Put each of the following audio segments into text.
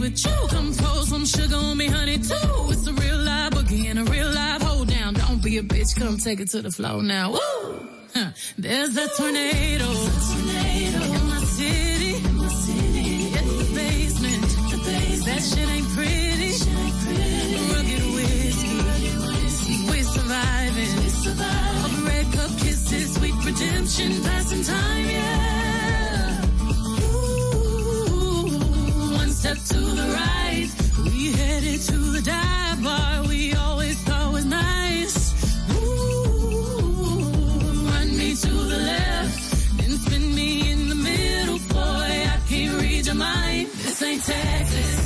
with you. Come pour some sugar on me, honey, too. It's a real live boogie and a real live hold down. Don't be a bitch, come take it to the floor now. Woo! Huh. There's a tornado. In my city. In the basement. That shit ain't pretty. Rugged whiskey. We're surviving. A red cup kisses, sweet redemption, passing time, yeah. step to the right. We headed to the dive bar we always thought was nice. Ooh, run me to the left, then spin me in the middle, boy. I can't read your mind. This ain't Texas.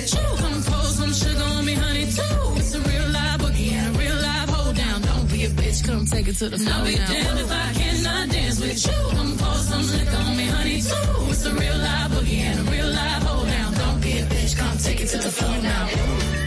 with you. Come pour some sugar on me, honey, too. It's a real live boogie and a real live hold down. Don't be a bitch, come take it to the floor. I'll be damned if I cannot dance with you. Come pour some liquor on me, honey, too. It's a real live boogie and a real live hold down. Don't be a bitch, come take it to the floor now.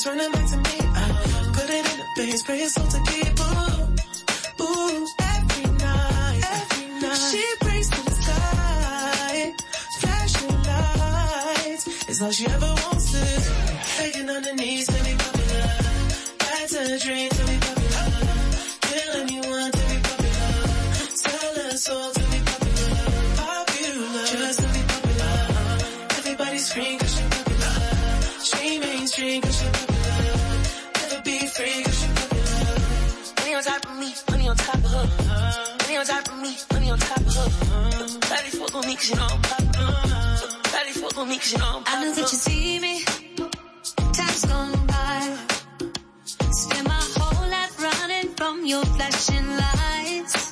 bitch, running back to me. I put it in the face, pray it's all to keep. Ooh, ooh, every night, every night. She prays to the sky, flashing lights. It's all she ever wants to. begging on her knees to be popular. That's a dream. me cause you know I'm popular. So fuck with me cause you know I'm popular. I know that you see me. Time's gone by. Spend my whole life running from your flashing lights.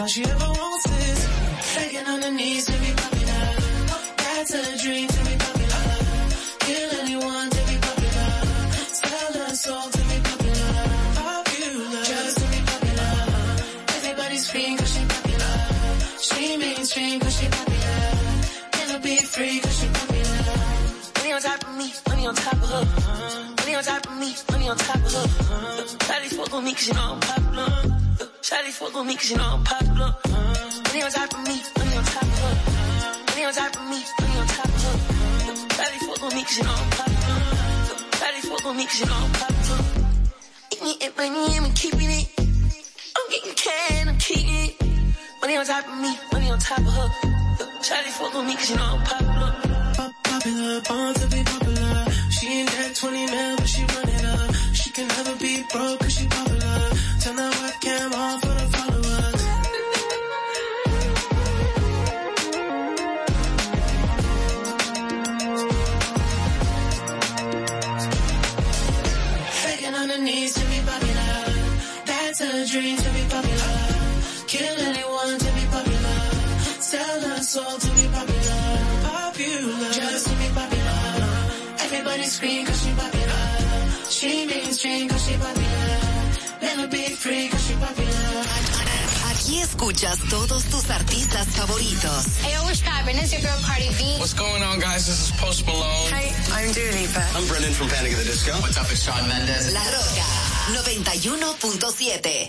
all she ever wants is begging on her knees to be popular. That's a dream to be popular. Kill anyone to be popular. Sell her soul to be popular. Popular. Just to be popular. Everybody's freeing cause she popular. She mainstream cause she popular. Never be free cause she popular. Money on top of me, money on top of her. Money on top of me, money on top of her. Everybody's fuck with me cause you know I'm popular. Charlie fuck with me cause you know I'm popular. Money on top of me, money on top of her. Money on top of me, money on top of her. Try to fuck with me cause you know I'm popular. Try to fuck with me cause you know I'm popular. Eat me and money and we keeping it. I'm getting can, I'm keeping it. Money on top of me, money on top of her. Try to fuck with me cause you know I'm popular. popular, born to be popular. She ain't that 20 mil, but she running up. She can never be broke cause she popular. Aquí escuchas todos tus artistas favoritos. Hey, what's poppin'? It's your girl Cardi B. What's going on, guys? This is Post Malone. Hi, I'm Dua Lipa. I'm Brendan from Panic! of the Disco. What's up, it's Shawn Mendes. La Roca, 91.7.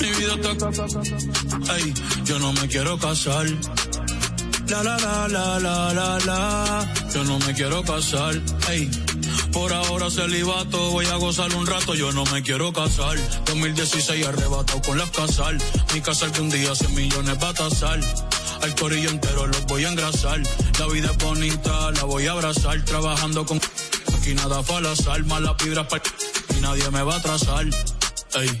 Mi vida está Ay, yo no me quiero casar. La la la la la la la. Yo no me quiero casar. ey, Por ahora celibato, voy a gozar un rato, yo no me quiero casar. 2016 arrebatado con las casal. Mi casal que un día 100 millones va a tasar. Al corillo entero los voy a engrasar. La vida es bonita, la voy a abrazar. Trabajando con aquí nada fue al azar. las piedras para y nadie me va a atrasar. Ey.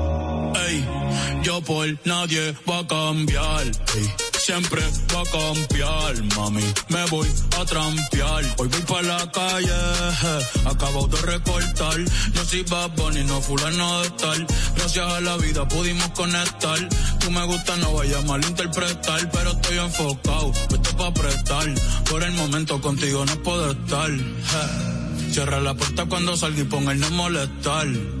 por nadie, va a cambiar. Siempre va a cambiar, mami. Me voy a trampear. Hoy voy para la calle, acabo de recortar. Yo soy babón y no fulano de tal. Gracias a la vida pudimos conectar. Tú me gusta, no vaya a malinterpretar. Pero estoy enfocado, esto pa' prestar. Por el momento contigo no puedo estar. Cierra la puerta cuando salga y ponga el no molestar.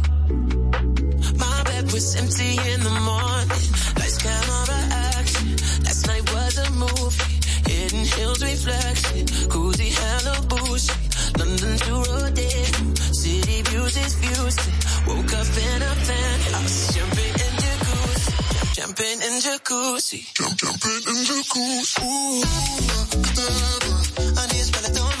was empty in the morning. Lights, camera, action. Last night was a movie. Hidden hills reflection. Cozy Malibu, London to Rodin. City views is beauty. Woke up in a penthouse. Jumping in jacuzzi. Jumping in jacuzzi. Jump, jumping in jacuzzi. Ooh, I need a spell, I don't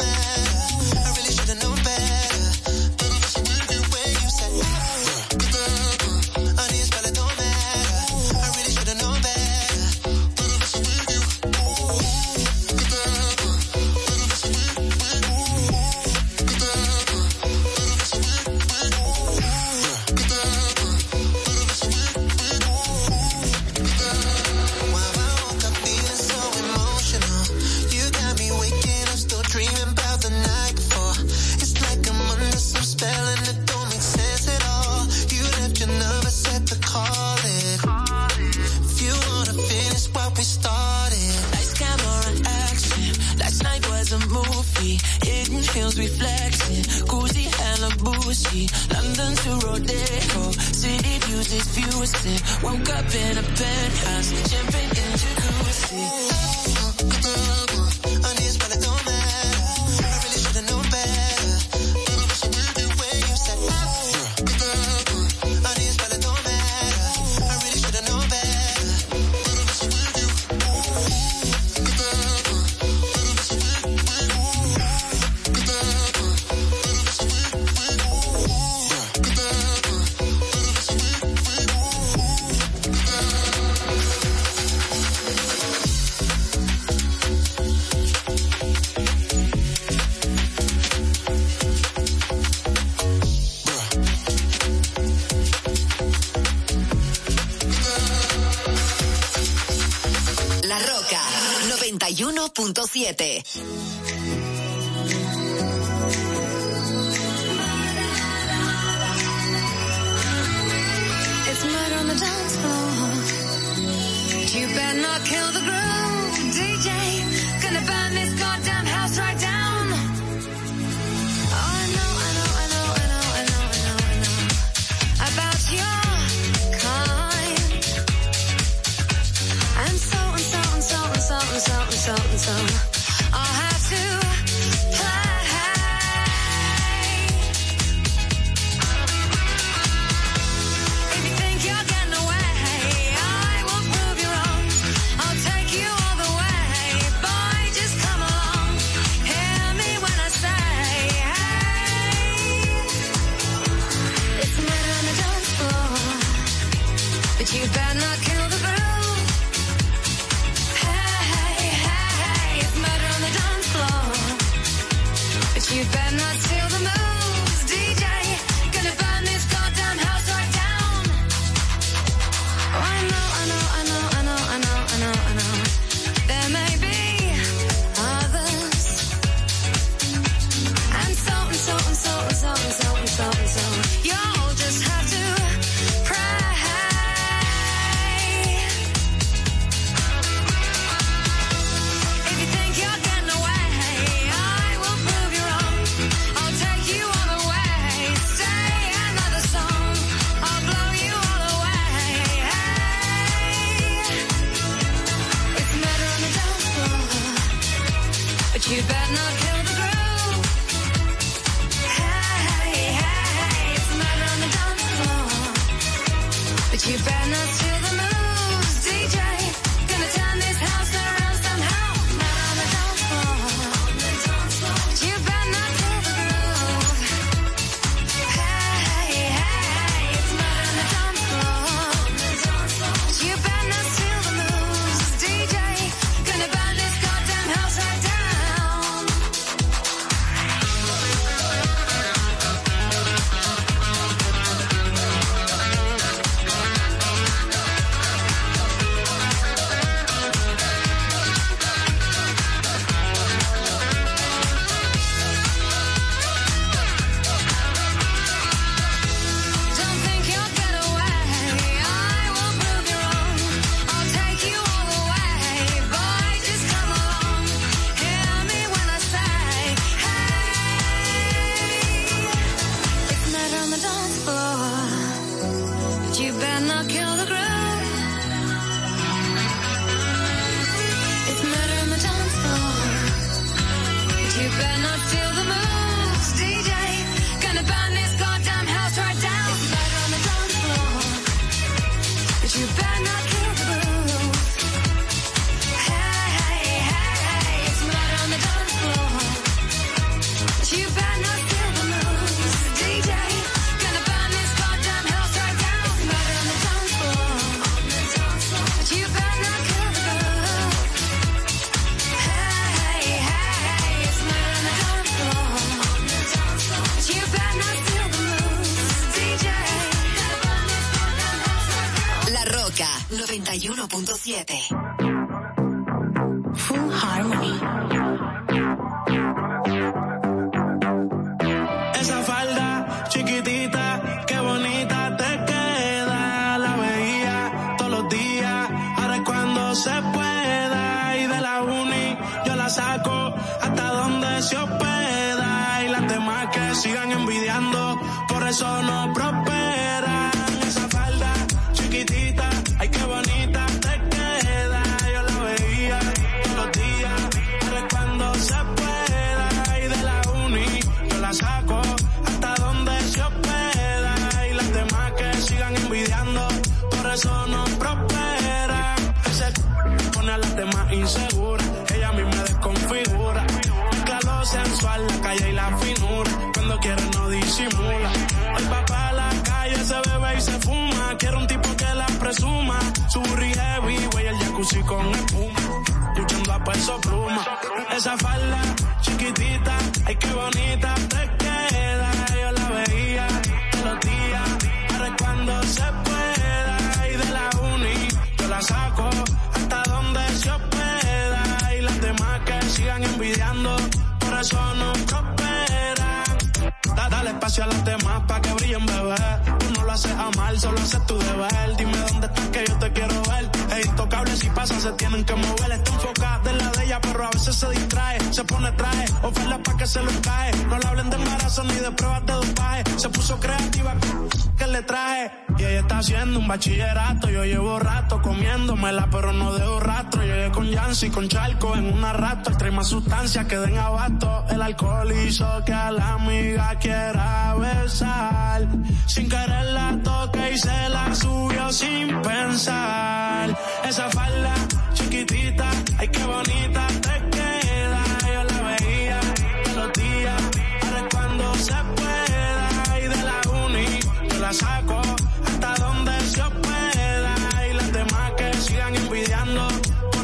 a las demás para que brillen, bebé. Tú no lo haces amar, solo haces tu deber. Dime dónde estás que yo te quiero ver. Es intocable si pasa, se tienen que mover. Está enfocada en la de ella, pero a veces se distrae. Se pone traje, oferta pa que se lo cae. No le hablen de embarazo ni de pruebas de dopaje. Se puso creativa, que le traje y ella está haciendo un bachillerato. Yo llevo rato comiéndomela, pero no dejo rastro. Yo llegué con Yancy, con Charco, en una rato. Extrema sustancia sustancias que den abasto. El alcohol hizo que a la amiga quiera besar. Sin querer la toque y se la subió sin pensar. Esa falda chiquitita, ay qué bonita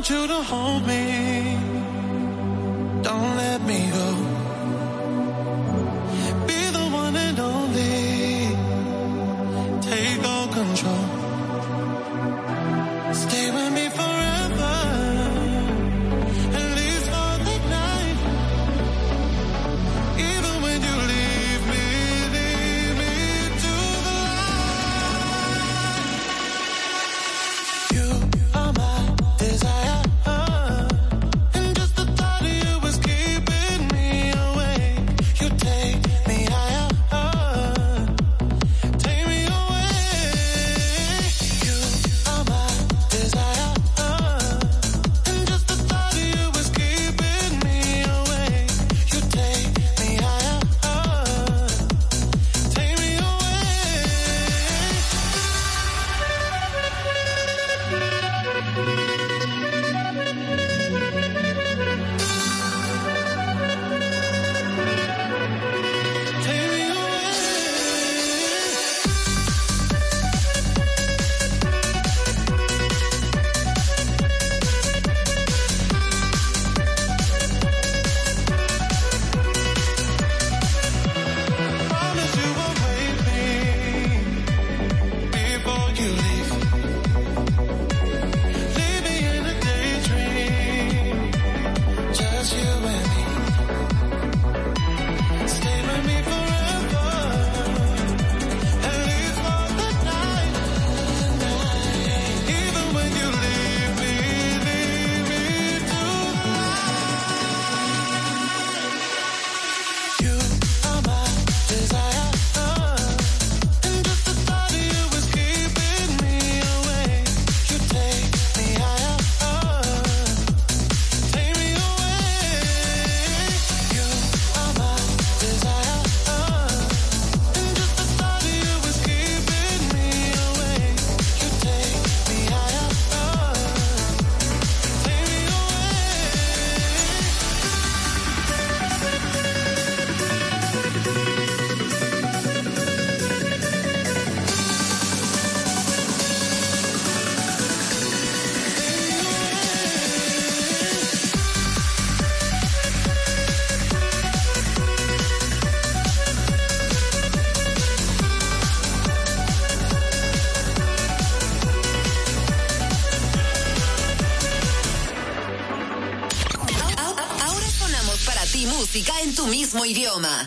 want you to hold me. Don't let me go. muy idioma.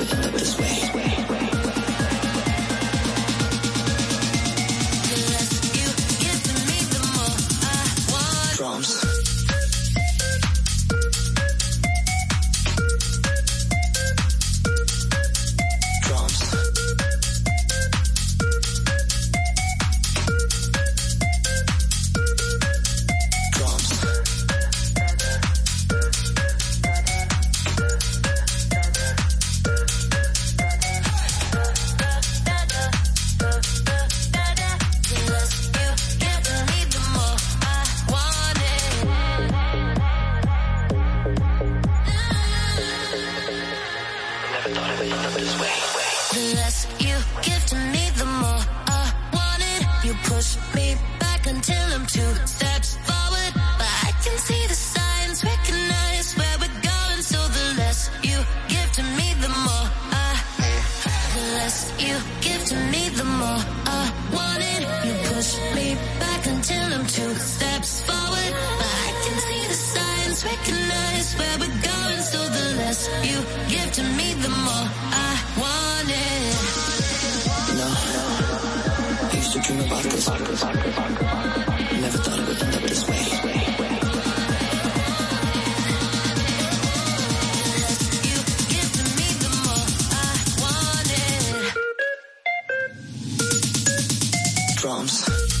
drums.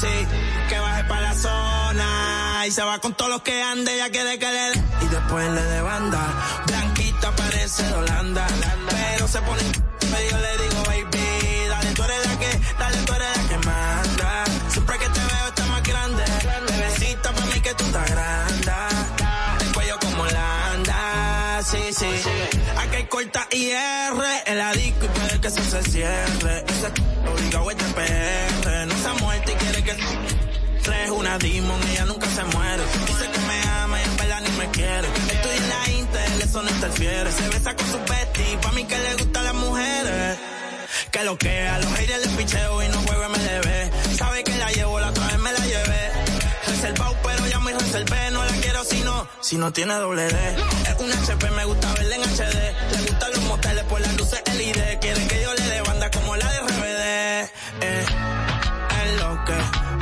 que baje para la zona y se va con todos los que ande, ya quiere que le Y después le de banda, blanquita parece de Holanda, pero se pone medio le digo, baby, dale, tú eres la que, dale, tú eres la que manda. Siempre que te veo está más grande, bebecita para mí que tú estás grande. Y IR. El adicto y puede que eso se cierre. Ese obligado es de PR. No se ha y quiere que tres una demon, ella nunca se muere. Dice que me ama y en verdad ni me quiere. Estoy en la Intel, eso no interfiere. Se besa con su Betty pa' mí que le gustan las mujeres. Que lo que a los aires les picheo y no juega me le Sabe que la llevo, la otra vez me la llevé. Reservado, pero ya me reservé, no si no, si no tiene doble D. Es un HP, me gusta verla en HD. Le gustan los moteles por las luces LED. Quieren que yo le dé banda como la de RBD. Eh, es lo que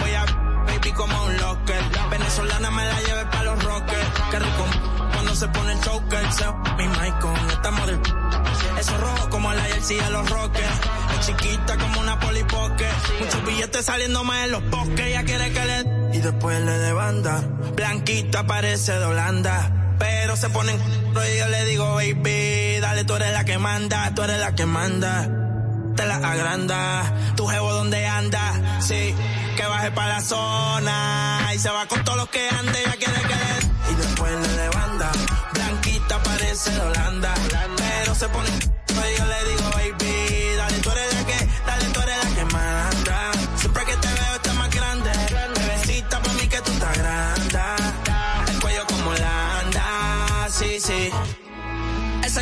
voy a baby como un locker. Venezolana me la lleve para los rockers. Qué rico cuando se pone el choker. Se, mi mic con esta model. Eso rojo como la jersey de los rockers. Es chiquita como una polipoque. Muchos billetes saliendo más en los bosques. Ya quiere que le y después le levanta, Blanquita parece de Holanda, pero se pone ponen y yo le digo, baby, dale, tú eres la que manda, tú eres la que manda. Te la agranda, tu jevo donde anda, sí, que baje para la zona y se va con todos los que ande, ya quiere que Y después le levanta, blanquita parece de Holanda, pero se pone en y yo le digo, baby.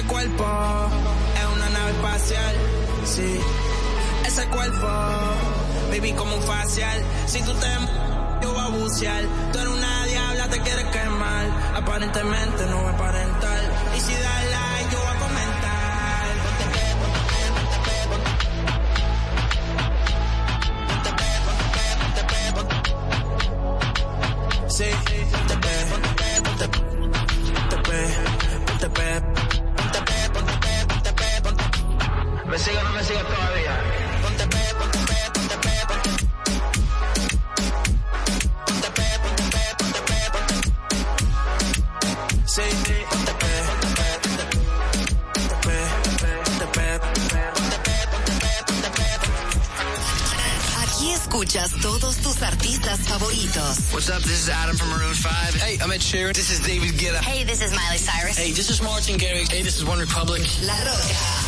cuerpo es una nave espacial, sí. Ese cuerpo, viví como un facial. Si tú te yo voy a bucear. Tú eres una diabla, te quieres quemar. Aparentemente no voy a aparentar. Y si da like, yo voy a comentar. Ponte pe, ponte pe, ponte pe, ponte pe, ponte pe, ponte pe, ponte pe. Sí, ponte pe, ponte pe, ponte pe, ponte pe, ponte pe. me sigue no me sigue todavía. Ponte pe, ponte pe, ponte pe, ponte Ponte pe, ponte pe, ponte pe, ponte Sí, ponte pe, ponte pe, ponte pe, ponte pe, ponte pe, ponte pe, ponte pe. Aquí escuchas todos tus artistas favoritos. What's up? This is Adam from Maroon 5. Hey, I'm Ed Sheeran. This is David Guetta. Hey, this is Miley Cyrus. Hey, this is Martin Garrix. Hey, this is OneRepublic. La Rocka.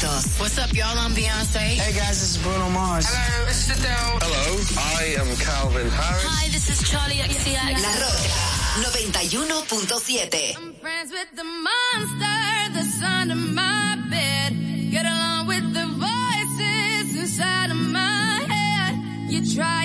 What's up, y'all? I'm Beyonce. Hey, guys, this is Bruno Mars. Hello, this is Adele. Hello, I am Calvin Harris. Hi, this is Charlie XCX. La Roca 91.7. I'm friends with the monster that's under my bed. Get along with the voices inside of my head. You try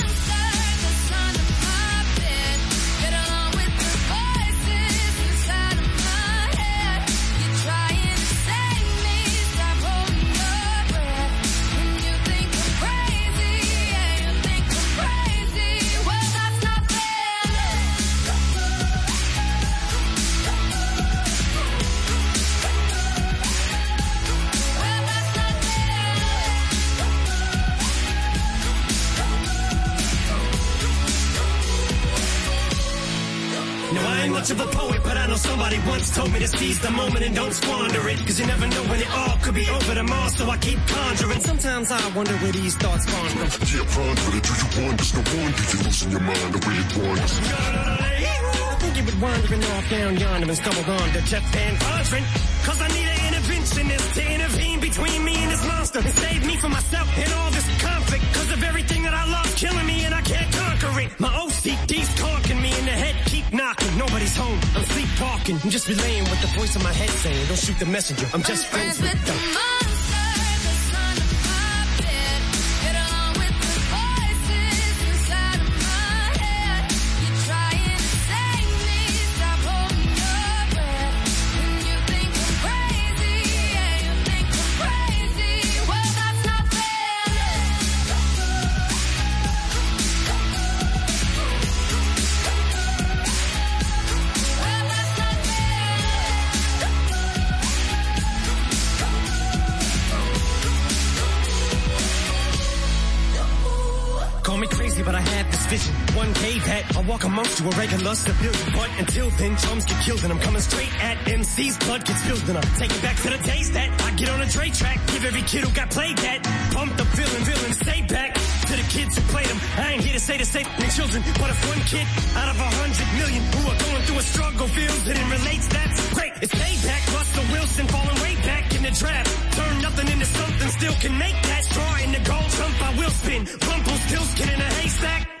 it and don't squander it. Cause you never know when it all could be over tomorrow, so I keep conjuring. Sometimes I wonder where these thoughts come from. Yeah, ponder do you wonder? No wonder you're losing your mind the way it wanders. I think you've been wandering off down yonder and stumbled on to Jeff Van Cause I need an interventionist to intervene between me and this monster and save me from myself and all this conflict. Cause of everything that I love killing me and I can't conquer it. My talking. I'm just relaying what the voice in my head saying. Don't shoot the messenger. I'm just I'm friends, friends, with the them. amongst you irregular civilian. But until then, chums get killed and I'm coming straight at MC's blood gets spilled and I take it back to the days that I get on a Dre track. Give every kid who got played that pump the feeling, villain, stay back to the kids who played them. I ain't here to say the same thing children, but if one kid out of a hundred million who are going through a struggle feels it and relates, that's great. It's payback. Russell Wilson falling way back in the draft. Turn nothing into something, still can make that straw in the gold jump. I will spin. Rumble still skin in a haystack.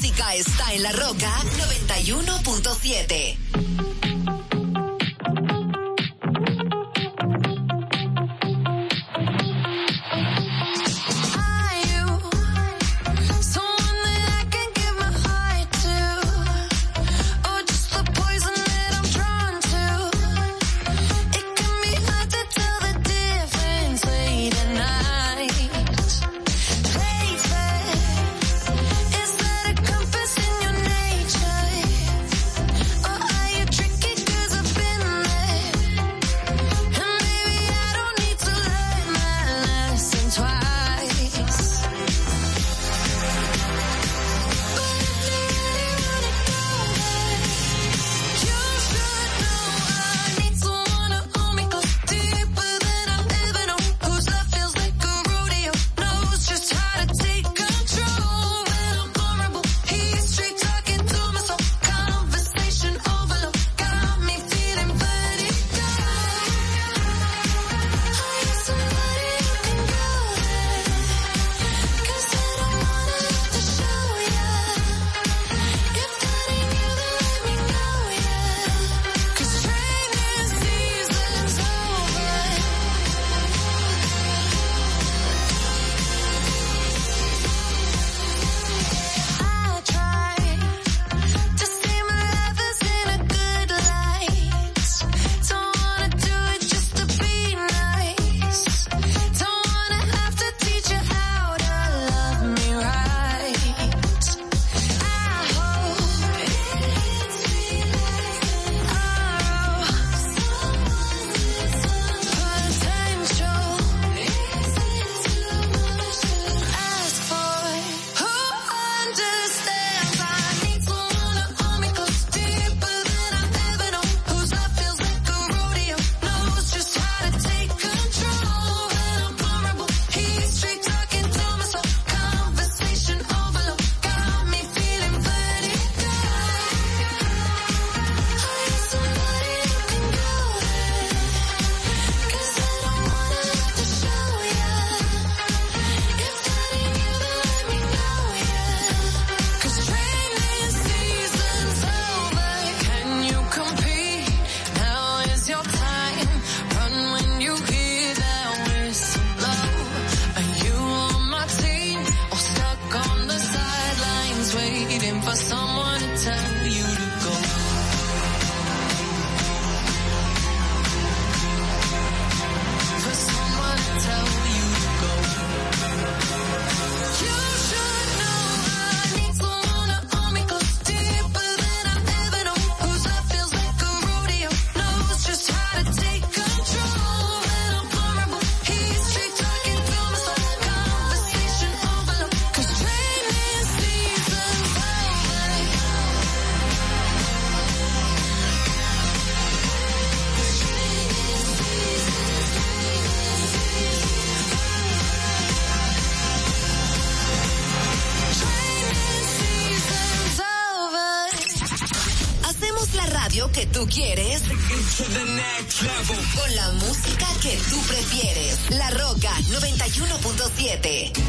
música está en la roca 91.7. tú quieres. Con la música que tú prefieres. La Roca 91.7.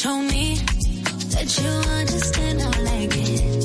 show me that you understand I like it.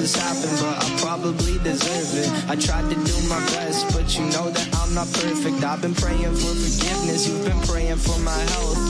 has happened, but I probably deserve it. I tried to do my best, but you know that I'm not perfect. I've been praying for forgiveness, you've been praying for my health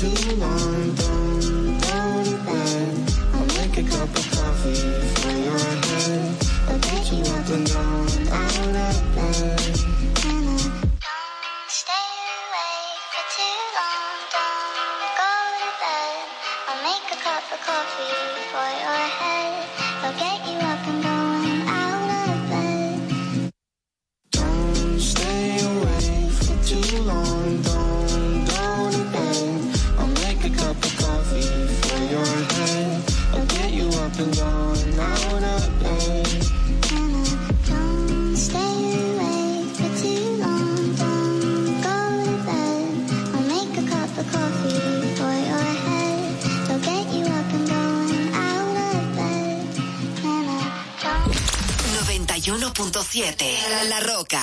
too long, don't go to bed. I'll make a cup of coffee for your head. I'll get you up and down and out of bed. Coffee for your head. siete. La Roca.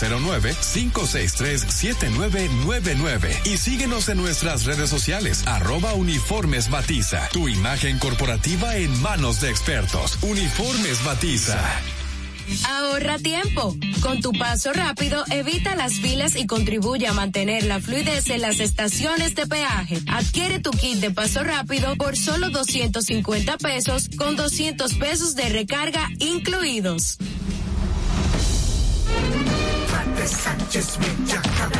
809-563-7999 y síguenos en nuestras redes sociales, arroba uniformes batiza, tu imagen corporativa en manos de expertos. Uniformes batiza. Ahorra tiempo. Con tu paso rápido, evita las filas y contribuye a mantener la fluidez en las estaciones de peaje. Adquiere tu kit de paso rápido por solo 250 pesos con 200 pesos de recarga incluidos. the Sanchez with Jacob.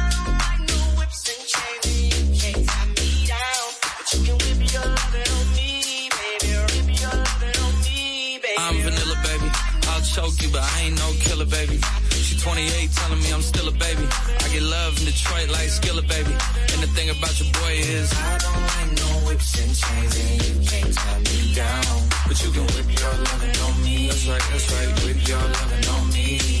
choke you, but I ain't no killer, baby. She 28, telling me I'm still a baby. I get love in Detroit like Skilla, baby. And the thing about your boy is, I don't like no whips and chains, and you can't tie me down. But you can whip your lovin' on me. That's right, that's right, whip your lovin' on me.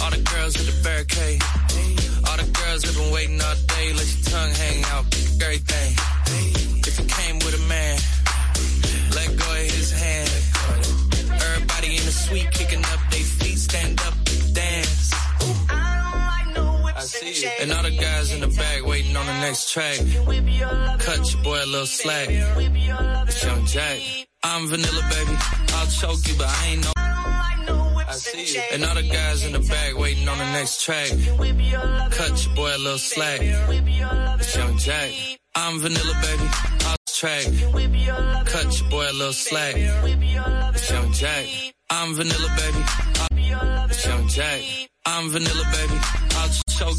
all the girls at the barricade. All the girls have been waiting all day. Let your tongue hang out. Great thing. If you came with a man, let go of his hand. Everybody in the suite kicking up their feet. Stand up and dance. And all the guys in the back waiting on the next track. Cut your boy a little slack. It's Young Jack. I'm vanilla, baby. I'll choke you, but I ain't no see you. And all the guys in the back waiting on the next track. Cut your boy a little slack. It's Young Jack. I'm vanilla, baby. i track. Cut your boy a little slack. It's Young Jack. I'm vanilla, baby. it's Young Jack. I'm vanilla, baby. I'll show